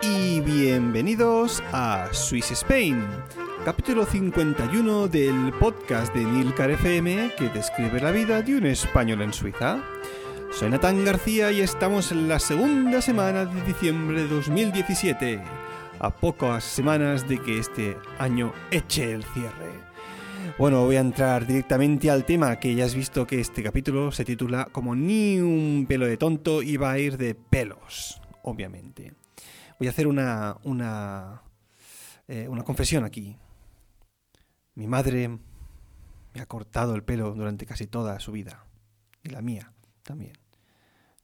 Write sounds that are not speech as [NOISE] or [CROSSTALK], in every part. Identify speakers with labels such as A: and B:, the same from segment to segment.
A: Y bienvenidos a Swiss Spain, capítulo 51 del podcast de Nilcar FM que describe la vida de un español en Suiza. Soy Natán García y estamos en la segunda semana de diciembre de 2017, a pocas semanas de que este año eche el cierre. Bueno, voy a entrar directamente al tema que ya has visto que este capítulo se titula como ni un pelo de tonto y va a ir de pelos obviamente. Voy a hacer una, una, eh, una confesión aquí. Mi madre me ha cortado el pelo durante casi toda su vida. Y la mía también.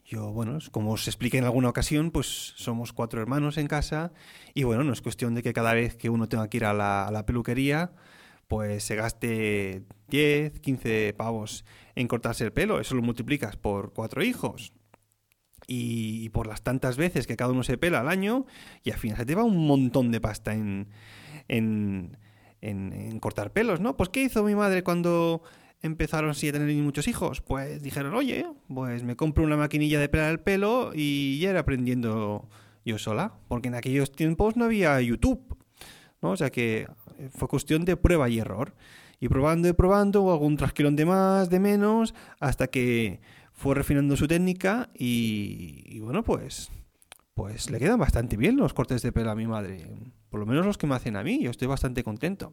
A: Yo, bueno, como os expliqué en alguna ocasión, pues somos cuatro hermanos en casa y bueno, no es cuestión de que cada vez que uno tenga que ir a la, peluquería, pues se gaste 10, 15 pavos en cortarse el pelo. Eso lo multiplicas por cuatro hijos y, por las tantas veces que cada uno se pela al año y al final se te va un montón de pasta en, en, en, cortar pelos, ¿no? Pues ¿qué hizo mi madre cuando empezaron así a tener muchos hijos? Pues dijeron, oye, pues me compro una maquinilla de pelar el pelo y ya era aprendiendo yo sola, porque en aquellos tiempos no había YouTube, ¿no? O sea que fue cuestión de prueba y error. Y probando y probando, algún trasquilón de más, de menos, hasta que fue refinando su técnica y, bueno, pues, pues le quedan bastante bien los cortes de pelo a mi madre. Por lo menos los que me hacen a mí, yo estoy bastante contento.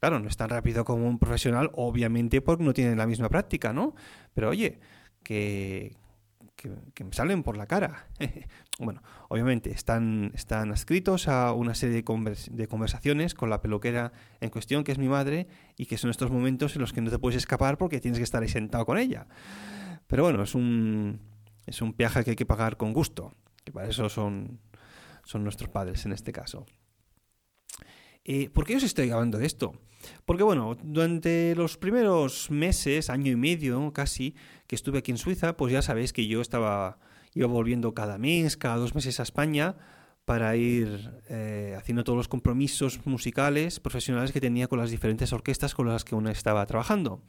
A: Claro, no es tan rápido como un profesional, obviamente porque no tienen la misma práctica, ¿no? Pero oye, que, que, me salen por la cara. [LAUGHS] bueno, obviamente están, están escritos a una serie de, de, conversaciones con la peluquera en cuestión, que es mi madre, y que son estos momentos en los que no te puedes escapar porque tienes que estar ahí sentado con ella. Pero bueno, es un, es un viaje que hay que pagar con gusto, que para eso son, son nuestros padres en este caso. Eh, ¿Por qué os estoy hablando de esto? Porque bueno, durante los primeros meses, año y medio casi, que estuve aquí en Suiza, pues ya sabéis que yo estaba, iba volviendo cada mes, cada dos meses a España para ir eh, haciendo todos los compromisos musicales profesionales que tenía con las diferentes orquestas con las que uno estaba trabajando.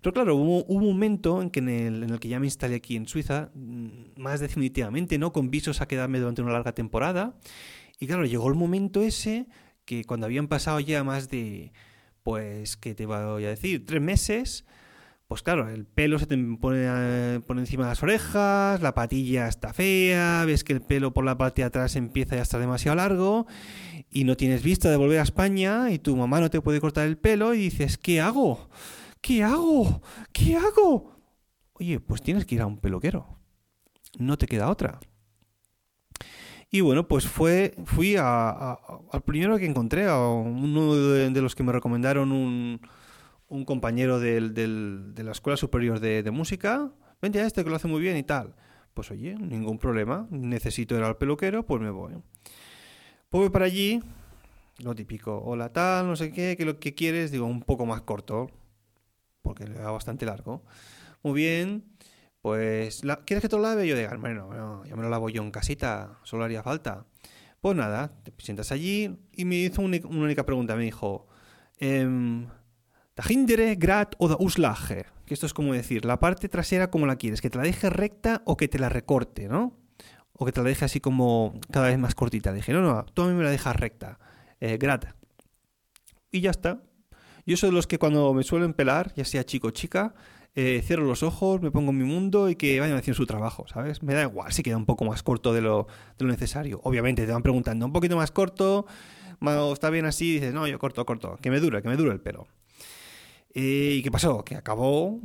A: Pero claro, hubo, un momento en, que en, el, que ya me instalé aquí en Suiza, mm, más definitivamente, ¿no? Con visos a quedarme durante una larga temporada. Y claro, llegó el momento ese que cuando habían pasado ya más de, pues, ¿qué te voy a decir? Tres meses, pues claro, el pelo se te pone, por encima de las orejas, la patilla está fea, ves que el pelo por la parte de atrás empieza ya a estar demasiado largo y no tienes vista de volver a España y tu mamá no te puede cortar el pelo y dices, ¿qué hago? ¿Qué hago? ¿Qué hago? Oye, pues tienes que ir a un peluquero. No te queda otra. Y bueno, pues fue, fui al primero que encontré, a uno de los que me recomendaron un, un compañero de la Escuela Superior de, Música, vente a este que lo hace muy bien y tal. Pues oye, ningún problema, necesito ir al peluquero, pues me voy. Pues voy para allí, lo típico, hola tal, no sé qué, que lo que quieres, digo, un poco más corto, porque le da bastante largo. Muy bien, pues, ¿quieres que te lo lave? Yo digo, bueno, ya me lo lavo yo en casita, solo haría falta. Pues nada, te sientas allí y me hizo una, única pregunta, me dijo, Hindere, Grad o Uslage. que esto es como decir, la parte trasera como la quieres, que te la deje recta o que te la recorte, ¿no? O que te la deje así como cada vez más cortita. dije, no, no, tú a mí me la dejas recta, eh, grata. Y ya está. Yo soy de los que cuando me suelen pelar, ya sea chico o chica, eh, cierro los ojos, me pongo en mi mundo y que vayan haciendo su trabajo, ¿sabes? Me da igual si queda un poco más corto de lo, de lo necesario. Obviamente te van preguntando, ¿un poquito más corto? ¿Está bien así? dices, no, yo corto, corto, que me dure, que me dure el pelo. Eh, ¿Y qué pasó? Que acabó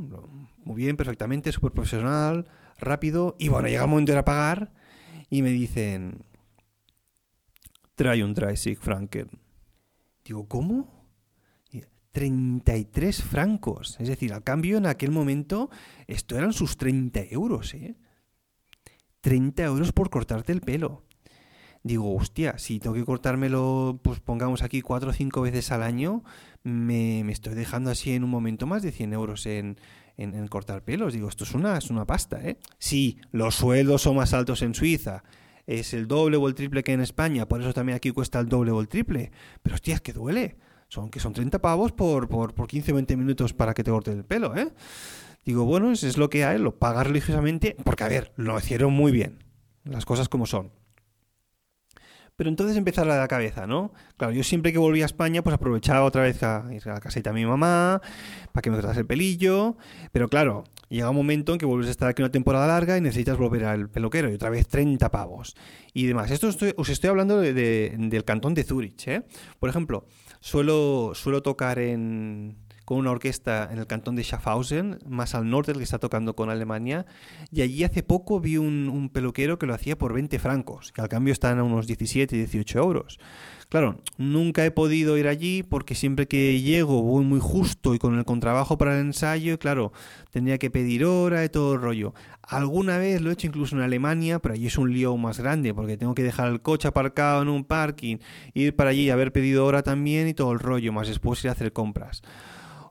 A: muy bien, perfectamente, súper profesional, rápido. Y bueno, llega el momento de pagar y me dicen, trae un Dreisig Franken. Digo, ¿cómo? 33 francos. Es decir, al cambio en aquel momento, esto eran sus 30 euros, ¿eh? 30 euros por cortarte el pelo. Digo, hostia, si tengo que cortármelo, pues pongamos aquí 4 o 5 veces al año, me, estoy dejando así en un momento más de 100 euros en, en, cortar pelos. Digo, esto es una, es una pasta, ¿eh? Sí, los sueldos son más altos en Suiza, es el doble o el triple que en España, por eso también aquí cuesta el doble o el triple. Pero hostia, es que duele. Son que son 30 pavos por, por, por 15 o 20 minutos para que te corte el pelo, ¿eh? Digo, bueno, eso es lo que hay, lo pagas religiosamente, porque a ver, lo hicieron muy bien, las cosas como son. Pero entonces empezar a la cabeza, ¿no? Claro, yo siempre que volvía a España, pues aprovechaba otra vez a ir a la casita de mi mamá, para que me tratase el pelillo. Pero claro, llega un momento en que vuelves a estar aquí una temporada larga y necesitas volver al peluquero y otra vez 30 pavos y demás. Esto os estoy hablando del cantón de Zurich, ¿eh? Por ejemplo, suelo, suelo tocar en, con una orquesta en el cantón de Schaffhausen, más al norte, el que está tocando con Alemania, y allí hace poco vi un, peluquero que lo hacía por 20 francos, que al cambio están a unos 17, 18 euros. Claro, nunca he podido ir allí porque siempre que llego voy muy justo y con el contrabajo para el ensayo, y claro, tendría que pedir hora y todo el rollo. Alguna vez lo he hecho incluso en Alemania, pero allí es un lío más grande porque tengo que dejar el coche aparcado en un parking, ir para allí y haber pedido hora también y todo el rollo, más después ir a hacer compras.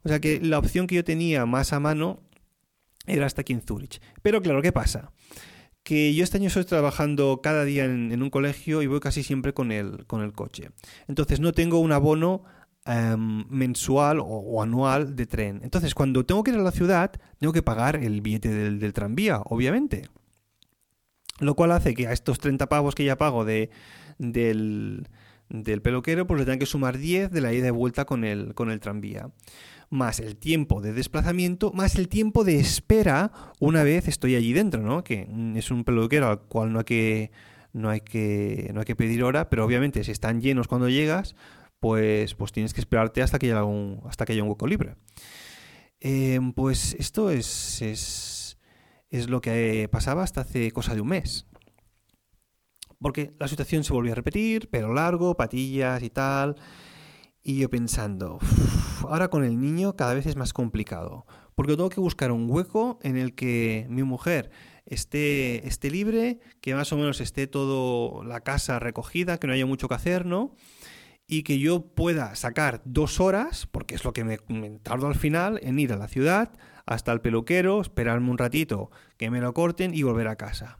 A: O sea que la opción que yo tenía más a mano era hasta aquí en Zurich. Pero claro, ¿qué pasa? Que yo este año estoy trabajando cada día en, un colegio y voy casi siempre con el, con el coche. Entonces no tengo un abono em, mensual o, anual de tren. Entonces cuando tengo que ir a la ciudad, tengo que pagar el billete del, tranvía, obviamente. Lo cual hace que a estos 30 pavos que ya pago de, del, del peluquero, pues le tengan que sumar 10 de la ida y vuelta con el, con el tranvía más el tiempo de desplazamiento, más el tiempo de espera una vez estoy allí dentro, ¿no? Que es un peluquero al cual no hay que, no hay que, no hay que pedir hora, pero obviamente si están llenos cuando llegas, pues, pues tienes que esperarte hasta que haya, algún, hasta que haya un hueco libre. Em, pues esto es, es, es lo que pasaba hasta hace cosa de un mes. Porque la situación se volvió a repetir, pelo largo, patillas y tal. Y yo pensando, ahora con el niño cada vez es más complicado, porque tengo que buscar un hueco en el que mi mujer esté, esté libre, que más o menos esté todo la casa recogida, que no haya mucho que hacer, ¿no? Y que yo pueda sacar dos horas, porque es lo que me, me tardo al final, en ir a la ciudad, hasta el peluquero, esperarme un ratito que me lo corten y volver a casa.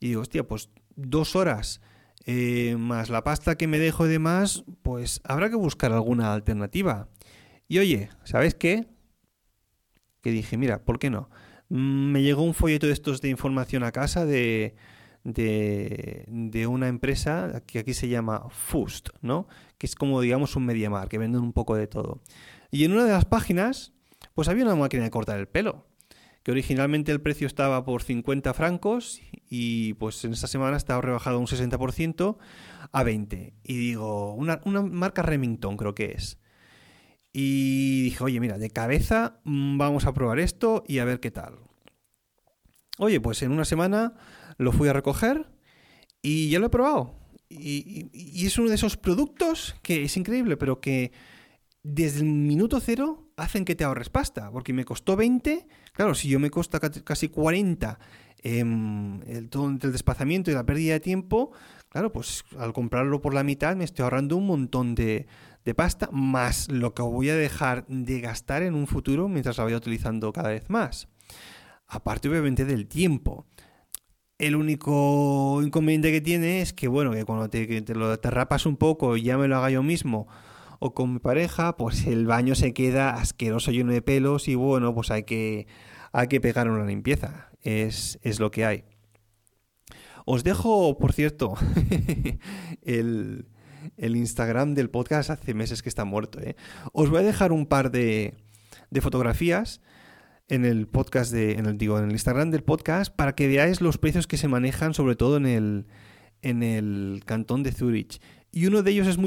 A: Y digo, hostia, pues dos horas eh, más la pasta que me dejo de más, pues habrá que buscar alguna alternativa. Y oye, ¿sabes qué? Que dije, mira, ¿por qué no? Mm, me llegó un folleto de estos de información a casa de, de, de, una empresa que aquí se llama Fust, ¿no? Que es como, digamos, un MediaMar, que venden un poco de todo. Y en una de las páginas, pues había una máquina de cortar el pelo que originalmente el precio estaba por 50 francos y pues en esta semana está rebajado un 60% a 20. Y digo, una, marca Remington creo que es. Y dije, oye, mira, de cabeza mm, vamos a probar esto y a ver qué tal. Oye, pues en una semana lo fui a recoger y ya lo he probado. Y, y, es uno de esos productos que es increíble, pero que desde el minuto cero hacen que te ahorres pasta, porque me costó 20, claro, si yo me cuesta casi 40 el, todo el desplazamiento y la pérdida de tiempo, claro, pues al comprarlo por la mitad me estoy ahorrando un montón de, pasta, más lo que voy a dejar de gastar en un futuro mientras la vaya utilizando cada vez más. Aparte, obviamente, del tiempo. El único inconveniente que tiene es que, bueno, que cuando te, te lo te un poco y ya me lo haga yo mismo, o con mi pareja, pues [LAUGHS] el baño se queda asqueroso lleno de pelos y bueno, pues hay que, hay que pegar una limpieza. Es, es lo que hay. Os dejo, por cierto, [LAUGHS] el, el, Instagram del podcast hace meses que está muerto. ¿eh? Os voy a dejar un par de, de fotografías en el podcast de, en el, digo, en el Instagram del podcast para que veáis los precios que se manejan, sobre todo en el, en el cantón de Zurich. Y uno de ellos es muy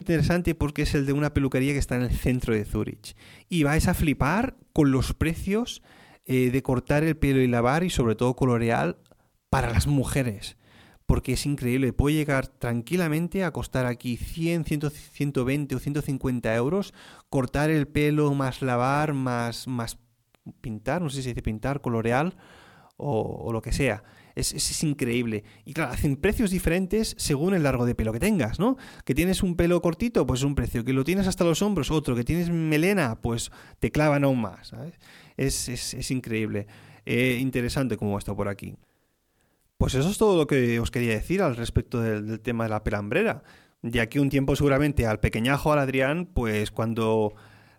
A: Interesante porque es el de una peluquería que está en el centro de Zurich. Y vais a flipar con los precios eh, de cortar el pelo y lavar y sobre todo coloreal para las mujeres. Porque es increíble, puede llegar tranquilamente a costar aquí 100, 120 o 150 euros cortar el pelo más lavar, más, más pintar, no sé si se dice pintar, coloreal o lo que sea. Es, es, increíble. Y claro, hacen precios diferentes según el largo de pelo que tengas, ¿no? Que tienes un pelo cortito, pues un precio. Que lo tienes hasta los hombros, otro. Que tienes melena, pues te clavan aún más, ¿sabes? Es, es, es increíble. Eh, interesante como está por aquí. Pues eso es todo lo que os quería decir al respecto del, del tema de la pelambrera. De aquí un tiempo seguramente al pequeñajo, al Adrián, pues cuando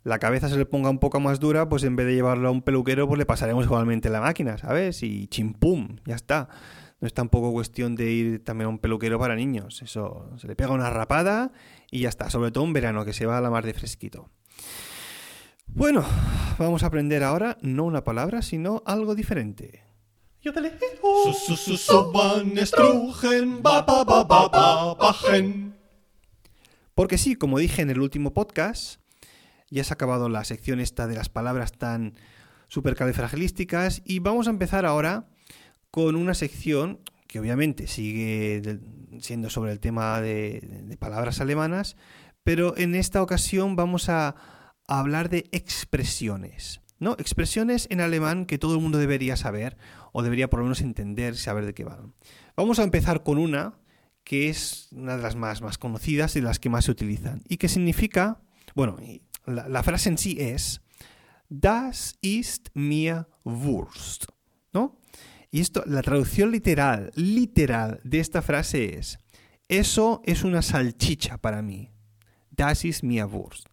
A: la cabeza se le ponga un poco más dura, pues en vez de llevarlo a un peluquero, pues le pasaremos igualmente la máquina, ¿sabes? Y chimpum, ya está. No es tampoco cuestión de ir también a un peluquero para niños. Eso se le pega una rapada y ya está. Sobre todo en verano, que se va a la mar de fresquito. Bueno, vamos a aprender ahora no una palabra, sino algo diferente. Porque sí, como dije en el último podcast, ya se ha acabado la sección esta de las palabras tan supercalifragilísticas y vamos a empezar ahora con una sección que obviamente sigue siendo sobre el tema de, palabras alemanas, pero en esta ocasión vamos a, hablar de expresiones. ¿no? Expresiones en alemán que todo el mundo debería saber o debería por lo menos entender, saber de qué van. Vamos a empezar con una que es una de las más, más conocidas y de las que más se utilizan y que significa, bueno, la, frase en sí es Das ist mir Wurst, ¿no? Y esto, la traducción literal, literal de esta frase es eso es una salchicha para mí. Das ist mir Wurst.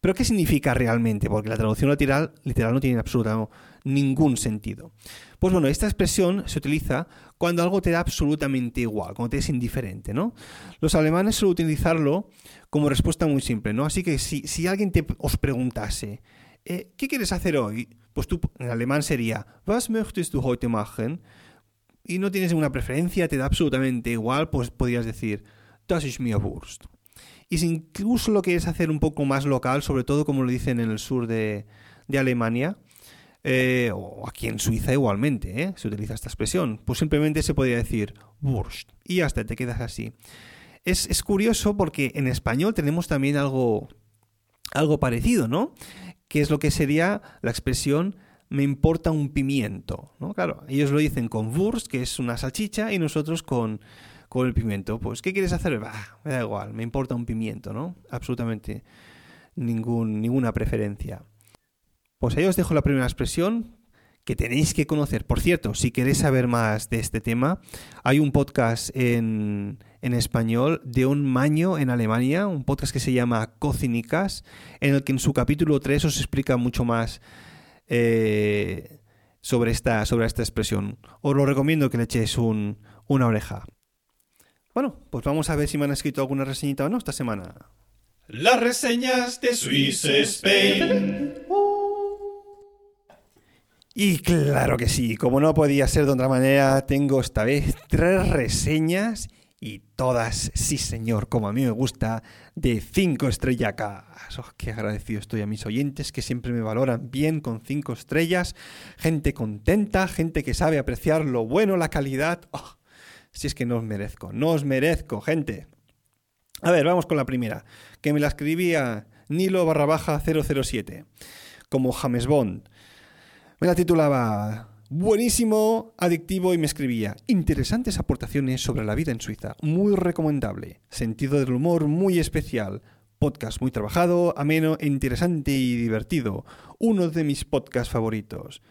A: Pero ¿qué significa realmente? Porque la traducción literal, literal no tiene absolutamente ningún sentido. Pues bueno, esta expresión se utiliza cuando algo te da absolutamente igual, cuando te es indiferente, ¿no? Los alemanes suelen utilizarlo como respuesta muy simple, ¿no? Así que si, si alguien te, os preguntase, eh, ¿qué quieres hacer hoy? Pues tú en alemán sería, Was möchtest du heute machen? Y no tienes ninguna preferencia, te da absolutamente igual, pues podrías decir, Das ist mir Wurst. Y si incluso lo quieres hacer un poco más local, sobre todo como lo dicen en el sur de, de Alemania, eh, o aquí en Suiza igualmente, ¿eh? se utiliza esta expresión, pues simplemente se podría decir Wurst y hasta te quedas así. Es, es, curioso porque en español tenemos también algo, algo parecido, ¿no? Que es lo que sería la expresión me importa un pimiento, ¿no? Claro, ellos lo dicen con Wurst, que es una salchicha, y nosotros con, con el pimiento. Pues, ¿qué quieres hacer? Bah, me da igual, me importa un pimiento, ¿no? Absolutamente ningún, ninguna preferencia. Pues ahí os dejo la primera expresión que tenéis que conocer. Por cierto, si queréis saber más de este tema, hay un podcast en, en español de un maño en Alemania, un podcast que se llama Cocinicas, en el que en su capítulo 3 os explica mucho más eh, sobre, esta, sobre esta expresión. Os lo recomiendo que le echéis un, una oreja. Bueno, pues vamos a ver si me han escrito alguna reseñita o no esta semana. Las reseñas de Swiss Spain. Y claro que sí, como no podía ser de otra manera, tengo esta vez tres reseñas y todas, sí señor, como a mí me gusta, de cinco estrellas. Oh, qué agradecido estoy a mis oyentes que siempre me valoran bien con cinco estrellas, gente contenta, gente que sabe apreciar lo bueno, la calidad. Oh, si es que no os merezco, no os merezco, gente. A ver, vamos con la primera, que me la escribía Nilo barra baja 007, como James Bond. Me la titulaba Buenísimo, adictivo y me escribía interesantes aportaciones sobre la vida en Suiza, muy recomendable, sentido del humor muy especial, podcast muy trabajado, ameno, interesante y divertido, uno de mis podcasts favoritos.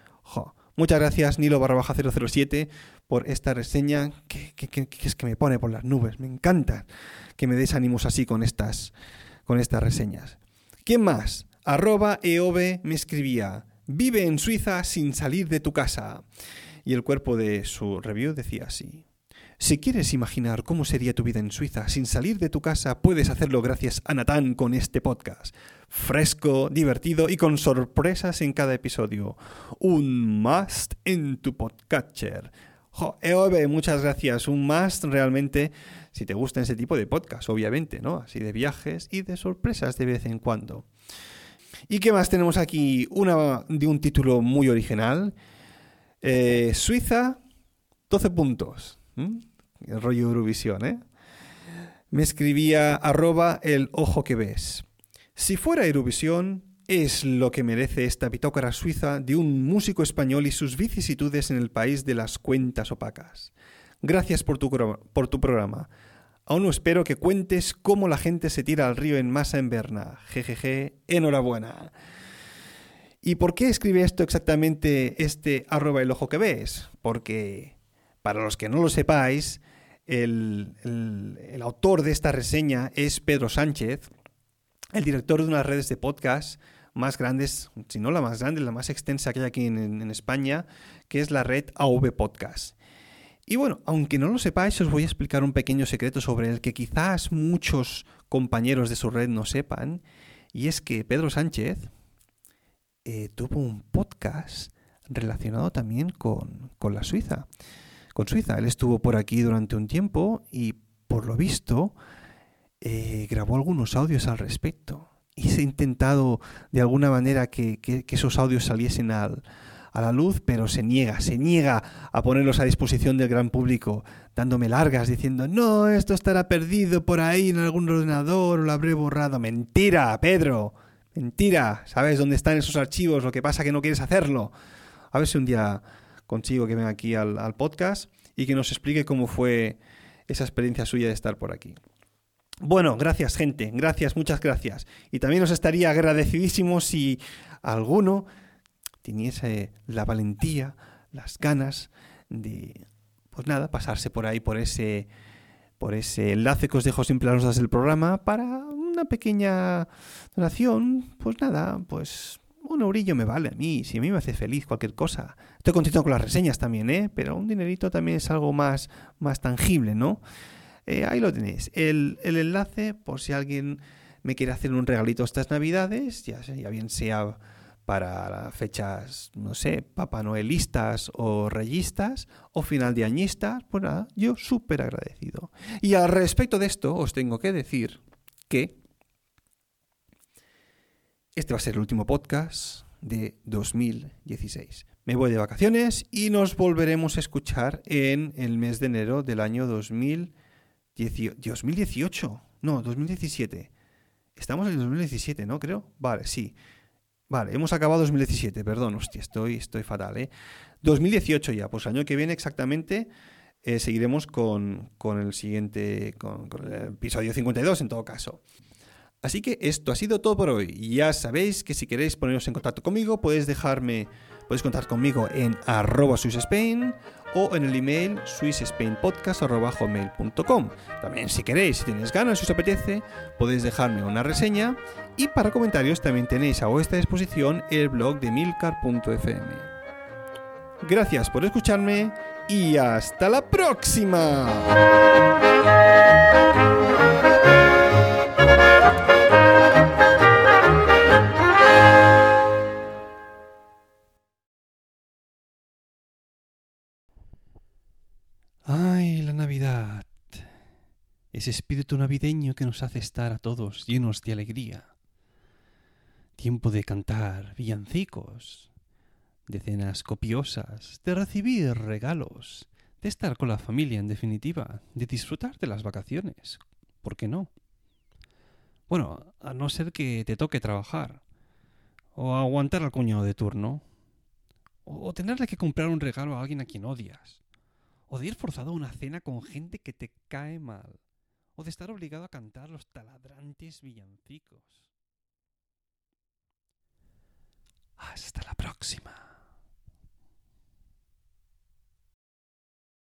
A: Muchas gracias Nilo barra baja 007 por esta reseña que, es que me pone por las nubes, me encanta que me des ánimos así con estas, con estas reseñas. ¿Quién más? Arroba EOB me escribía, vive en Suiza sin salir de tu casa. Y el cuerpo de su review decía así. Si quieres imaginar cómo sería tu vida en Suiza sin salir de tu casa, puedes hacerlo gracias a Natán con este podcast. Fresco, divertido y con sorpresas en cada episodio. Un must en tu podcatcher. EOB, muchas gracias. Un must realmente si te gusta ese tipo de podcast, obviamente, ¿no? Así de viajes y de sorpresas de vez en cuando. ¿Y qué más tenemos aquí? Una de un título muy original. Eh, Suiza, 12 puntos. El rollo Eurovisión, ¿eh? Me escribía arroba el ojo que ves. Si fuera Eurovisión, es lo que merece esta pitócara suiza de un músico español y sus vicisitudes en el país de las cuentas opacas. Gracias por tu, por tu programa. Aún no espero que cuentes cómo la gente se tira al río en masa en Berna. Jejeje, enhorabuena. ¿Y por qué escribe esto exactamente este arroba el ojo que ves? Porque, para los que no lo sepáis, el, autor de esta reseña es Pedro Sánchez, el director de unas redes de podcast más grandes, si no la más grande, la más extensa que hay aquí en, en España, que es la red AV Podcast. Y bueno, aunque no lo sepáis, os voy a explicar un pequeño secreto sobre el que quizás muchos compañeros de su red no sepan, y es que Pedro Sánchez eh, tuvo un podcast relacionado también con, la Suiza. Con Suiza. Él estuvo por aquí durante un tiempo y por lo visto eh, grabó algunos audios al respecto. Y se ha intentado de alguna manera que esos audios saliesen al, a la luz, pero se niega, se niega a ponerlos a disposición del gran público, dándome largas, diciendo, no, esto estará perdido por ahí en algún ordenador o lo habré borrado. Mentira, Pedro, mentira, ¿sabes dónde están esos archivos? Lo que pasa que no quieres hacerlo. A ver si un día consigo que venga aquí al, al podcast y que nos explique cómo fue esa experiencia suya de estar por aquí. Bueno, gracias gente, gracias, muchas gracias. Y también os estaría agradecidísimo si alguno teniese la valentía, las ganas de, pues nada, pasarse por ahí, por ese, por ese enlace que os dejo siempre a del programa para una pequeña donación, pues nada, pues un eurillo me vale a mí, si a mí me hace feliz cualquier cosa. Estoy contento con las reseñas también, ¿eh? Pero un dinerito también es algo más, más tangible, ¿no? Eh, ahí lo tenéis. El, el, enlace, por si alguien me quiere hacer un regalito estas navidades, ya, ya bien sea para fechas, no sé, Papá Noelistas o Reyistas o final de añistas, pues nada, yo súper agradecido. Y al respecto de esto os tengo que decir que este va a ser el último podcast de 2016. Me voy de vacaciones y nos volveremos a escuchar en el mes de enero del año 2018. 2018, no, 2017. Estamos en el 2017, ¿no? Creo. Vale, sí. Vale, hemos acabado 2017, perdón, hostia, estoy, estoy fatal, ¿eh? 2018 ya, pues año que viene exactamente eh, seguiremos con, el siguiente, con, con, el episodio 52 en todo caso. Así que esto ha sido todo por hoy. Ya sabéis que si queréis poneros en contacto conmigo, podéis dejarme Podéis contar conmigo en arroba SwissSpain o en el email swissspainpodcast.com. También si queréis, si tenéis ganas, si os apetece, podéis dejarme una reseña y para comentarios también tenéis a vuestra disposición el blog de milcar.fm. Gracias por escucharme y hasta la próxima. Navidad. Ese espíritu navideño que nos hace estar a todos llenos de alegría. Tiempo de cantar villancicos, de cenas copiosas, de recibir regalos, de estar con la familia en definitiva, de disfrutar de las vacaciones. ¿Por qué no? Bueno, a no ser que te toque trabajar, o aguantar al cuñado de turno, o tenerle que comprar un regalo a alguien a quien odias, o de ir forzado a una cena con gente que te cae mal, o de estar obligado a cantar los taladrantes villancicos. Hasta la próxima.